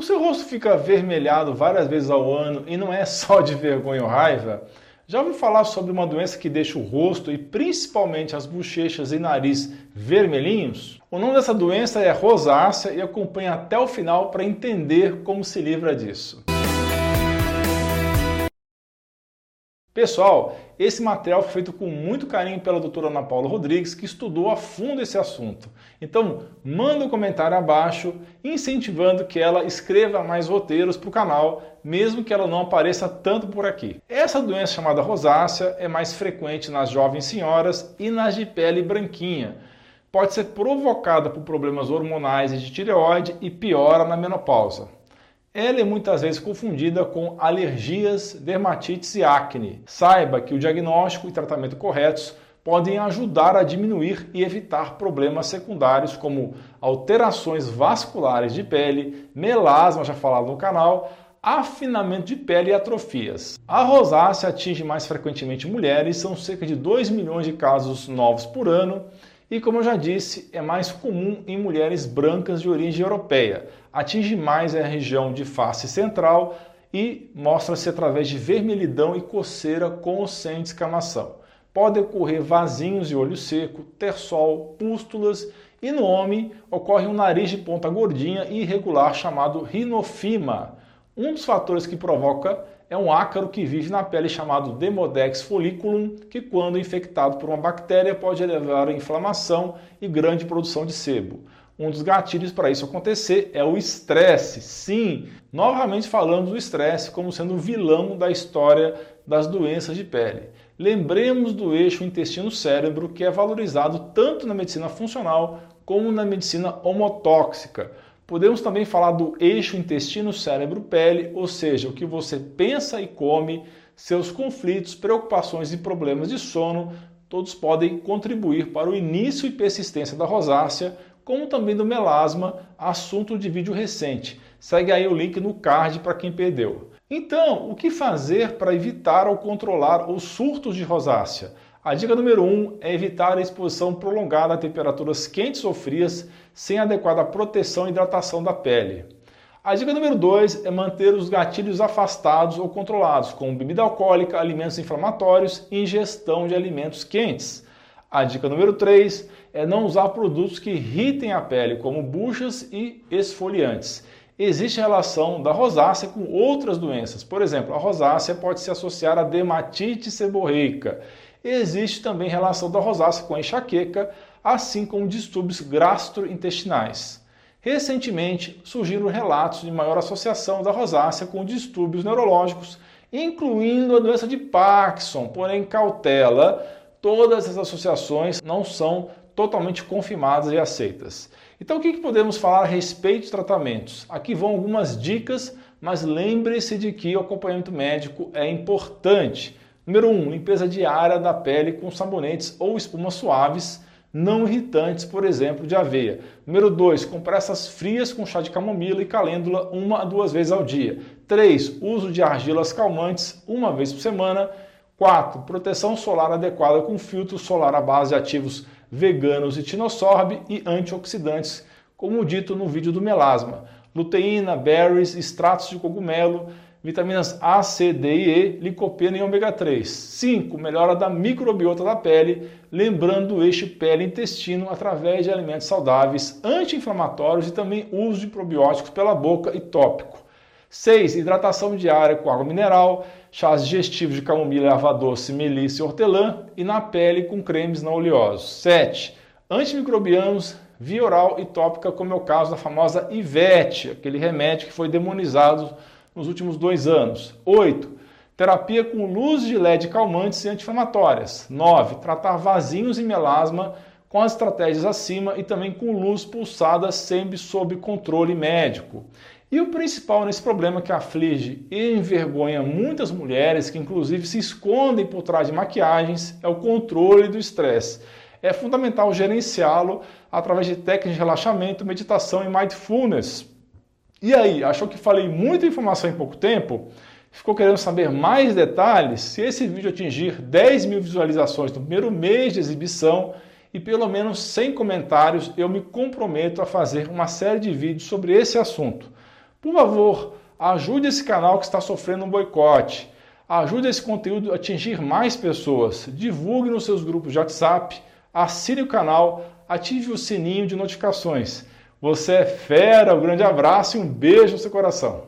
O seu rosto fica avermelhado várias vezes ao ano e não é só de vergonha ou raiva? Já ouviu falar sobre uma doença que deixa o rosto e principalmente as bochechas e nariz vermelhinhos? O nome dessa doença é rosácea e acompanhe até o final para entender como se livra disso. Pessoal, esse material foi feito com muito carinho pela doutora Ana Paula Rodrigues, que estudou a fundo esse assunto. Então, manda um comentário abaixo, incentivando que ela escreva mais roteiros para o canal, mesmo que ela não apareça tanto por aqui. Essa doença chamada rosácea é mais frequente nas jovens senhoras e nas de pele branquinha. Pode ser provocada por problemas hormonais e de tireoide e piora na menopausa. Ela é muitas vezes confundida com alergias, dermatites e acne. Saiba que o diagnóstico e tratamento corretos podem ajudar a diminuir e evitar problemas secundários como alterações vasculares de pele, melasma, já falado no canal, afinamento de pele e atrofias. A rosácea atinge mais frequentemente mulheres, são cerca de 2 milhões de casos novos por ano e, como eu já disse, é mais comum em mulheres brancas de origem europeia. Atinge mais a região de face central e mostra-se através de vermelhidão e coceira com ou sem descamação. Pode ocorrer vasinhos de olho seco, terçol, pústulas e no homem ocorre um nariz de ponta gordinha e irregular chamado rinofima. Um dos fatores que provoca é um ácaro que vive na pele chamado Demodex folliculum, que quando infectado por uma bactéria pode levar a inflamação e grande produção de sebo. Um dos gatilhos para isso acontecer é o estresse. Sim, novamente falando do estresse como sendo o vilão da história das doenças de pele. Lembremos do eixo intestino-cérebro que é valorizado tanto na medicina funcional como na medicina homotóxica. Podemos também falar do eixo intestino-cérebro-pele, ou seja, o que você pensa e come, seus conflitos, preocupações e problemas de sono, todos podem contribuir para o início e persistência da rosácea, como também do melasma, assunto de vídeo recente. Segue aí o link no card para quem perdeu. Então, o que fazer para evitar ou controlar os surtos de rosácea? A dica número 1 um é evitar a exposição prolongada a temperaturas quentes ou frias sem adequada proteção e hidratação da pele. A dica número 2 é manter os gatilhos afastados ou controlados, como bebida alcoólica, alimentos inflamatórios e ingestão de alimentos quentes. A dica número 3 é não usar produtos que irritem a pele, como buchas e esfoliantes. Existe relação da rosácea com outras doenças. Por exemplo, a rosácea pode se associar a dermatite seborreica Existe também relação da rosácea com a enxaqueca, assim como distúrbios gastrointestinais. Recentemente surgiram relatos de maior associação da rosácea com distúrbios neurológicos, incluindo a doença de Parkinson. Porém, cautela, todas as associações não são totalmente confirmadas e aceitas. Então, o que podemos falar a respeito de tratamentos? Aqui vão algumas dicas, mas lembre-se de que o acompanhamento médico é importante. Número 1, um, limpeza diária da pele com sabonetes ou espumas suaves, não irritantes, por exemplo, de aveia. Número 2, compressas frias com chá de camomila e calêndula uma a duas vezes ao dia. 3, uso de argilas calmantes uma vez por semana. 4, proteção solar adequada com filtro solar à base de ativos veganos e tinossorb e antioxidantes, como dito no vídeo do melasma. Luteína, berries, extratos de cogumelo, vitaminas A, C, D e E, licopeno e ômega 3. 5. Melhora da microbiota da pele, lembrando o eixo pele-intestino através de alimentos saudáveis, anti-inflamatórios e também uso de probióticos pela boca e tópico. 6. Hidratação diária com água mineral, chás digestivos de camomila, erva doce, melissa e hortelã e na pele com cremes não oleosos. 7. Antimicrobianos, via oral e tópica, como é o caso da famosa Ivete, aquele remédio que foi demonizado nos últimos dois anos. 8. Terapia com luz de LED calmantes e anti-inflamatórias. 9. Tratar vasinhos e melasma com as estratégias acima e também com luz pulsada sempre sob controle médico. E o principal nesse problema que aflige e envergonha muitas mulheres, que inclusive se escondem por trás de maquiagens, é o controle do estresse. É fundamental gerenciá-lo através de técnicas de relaxamento, meditação e mindfulness, e aí, achou que falei muita informação em pouco tempo? Ficou querendo saber mais detalhes? Se esse vídeo atingir 10 mil visualizações no primeiro mês de exibição e pelo menos 100 comentários, eu me comprometo a fazer uma série de vídeos sobre esse assunto. Por favor, ajude esse canal que está sofrendo um boicote. Ajude esse conteúdo a atingir mais pessoas. Divulgue nos seus grupos de WhatsApp, assine o canal, ative o sininho de notificações. Você é fera, um grande abraço e um beijo no seu coração.